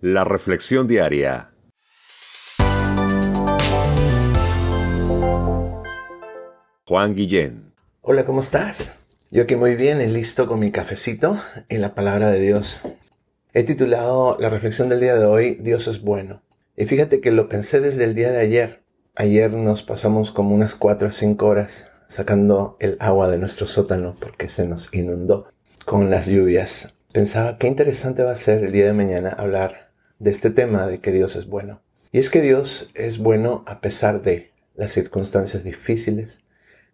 La Reflexión Diaria. Juan Guillén. Hola, ¿cómo estás? Yo aquí muy bien y listo con mi cafecito y la palabra de Dios. He titulado la reflexión del día de hoy, Dios es bueno. Y fíjate que lo pensé desde el día de ayer. Ayer nos pasamos como unas 4 o 5 horas sacando el agua de nuestro sótano porque se nos inundó con las lluvias. Pensaba qué interesante va a ser el día de mañana hablar de este tema de que Dios es bueno. Y es que Dios es bueno a pesar de las circunstancias difíciles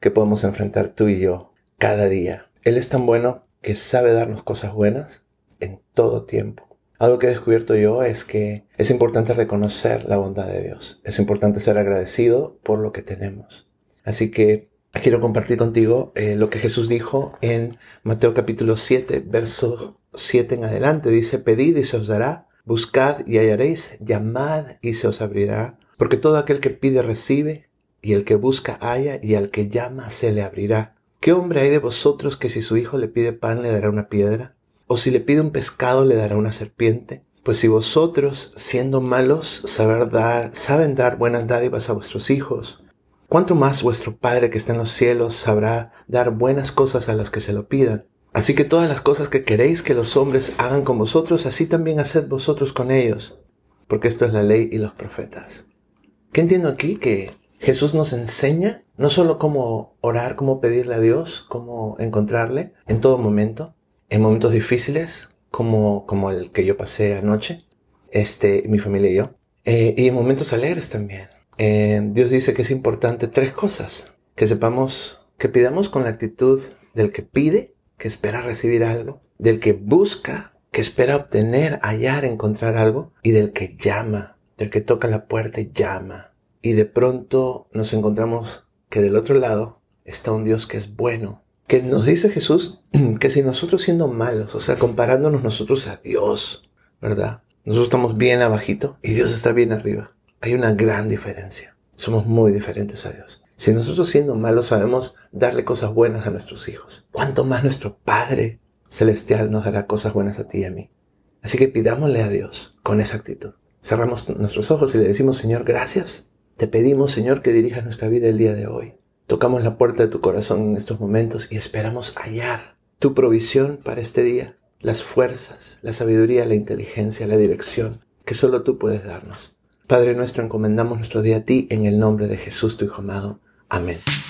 que podemos enfrentar tú y yo cada día. Él es tan bueno que sabe darnos cosas buenas en todo tiempo. Algo que he descubierto yo es que es importante reconocer la bondad de Dios. Es importante ser agradecido por lo que tenemos. Así que quiero compartir contigo eh, lo que Jesús dijo en Mateo capítulo 7, verso 7 en adelante. Dice, pedid y se os dará Buscad y hallaréis, llamad y se os abrirá, porque todo aquel que pide recibe, y el que busca halla, y al que llama se le abrirá. ¿Qué hombre hay de vosotros que si su hijo le pide pan le dará una piedra? ¿O si le pide un pescado le dará una serpiente? Pues si vosotros, siendo malos, saber dar, saben dar buenas dádivas a vuestros hijos, ¿cuánto más vuestro Padre que está en los cielos sabrá dar buenas cosas a los que se lo pidan? Así que todas las cosas que queréis que los hombres hagan con vosotros, así también haced vosotros con ellos, porque esto es la ley y los profetas. ¿Qué entiendo aquí? Que Jesús nos enseña no solo cómo orar, cómo pedirle a Dios, cómo encontrarle en todo momento, en momentos difíciles, como, como el que yo pasé anoche, este, mi familia y yo, eh, y en momentos alegres también. Eh, Dios dice que es importante tres cosas, que sepamos, que pidamos con la actitud del que pide, que espera recibir algo, del que busca, que espera obtener, hallar, encontrar algo, y del que llama, del que toca la puerta y llama. Y de pronto nos encontramos que del otro lado está un Dios que es bueno, que nos dice Jesús que si nosotros siendo malos, o sea, comparándonos nosotros a Dios, ¿verdad? Nosotros estamos bien abajito y Dios está bien arriba. Hay una gran diferencia. Somos muy diferentes a Dios. Si nosotros siendo malos sabemos darle cosas buenas a nuestros hijos, ¿cuánto más nuestro Padre Celestial nos dará cosas buenas a ti y a mí? Así que pidámosle a Dios con esa actitud. Cerramos nuestros ojos y le decimos, Señor, gracias. Te pedimos, Señor, que dirijas nuestra vida el día de hoy. Tocamos la puerta de tu corazón en estos momentos y esperamos hallar tu provisión para este día, las fuerzas, la sabiduría, la inteligencia, la dirección que solo tú puedes darnos. Padre nuestro, encomendamos nuestro día a ti en el nombre de Jesús, tu Hijo amado. Amen.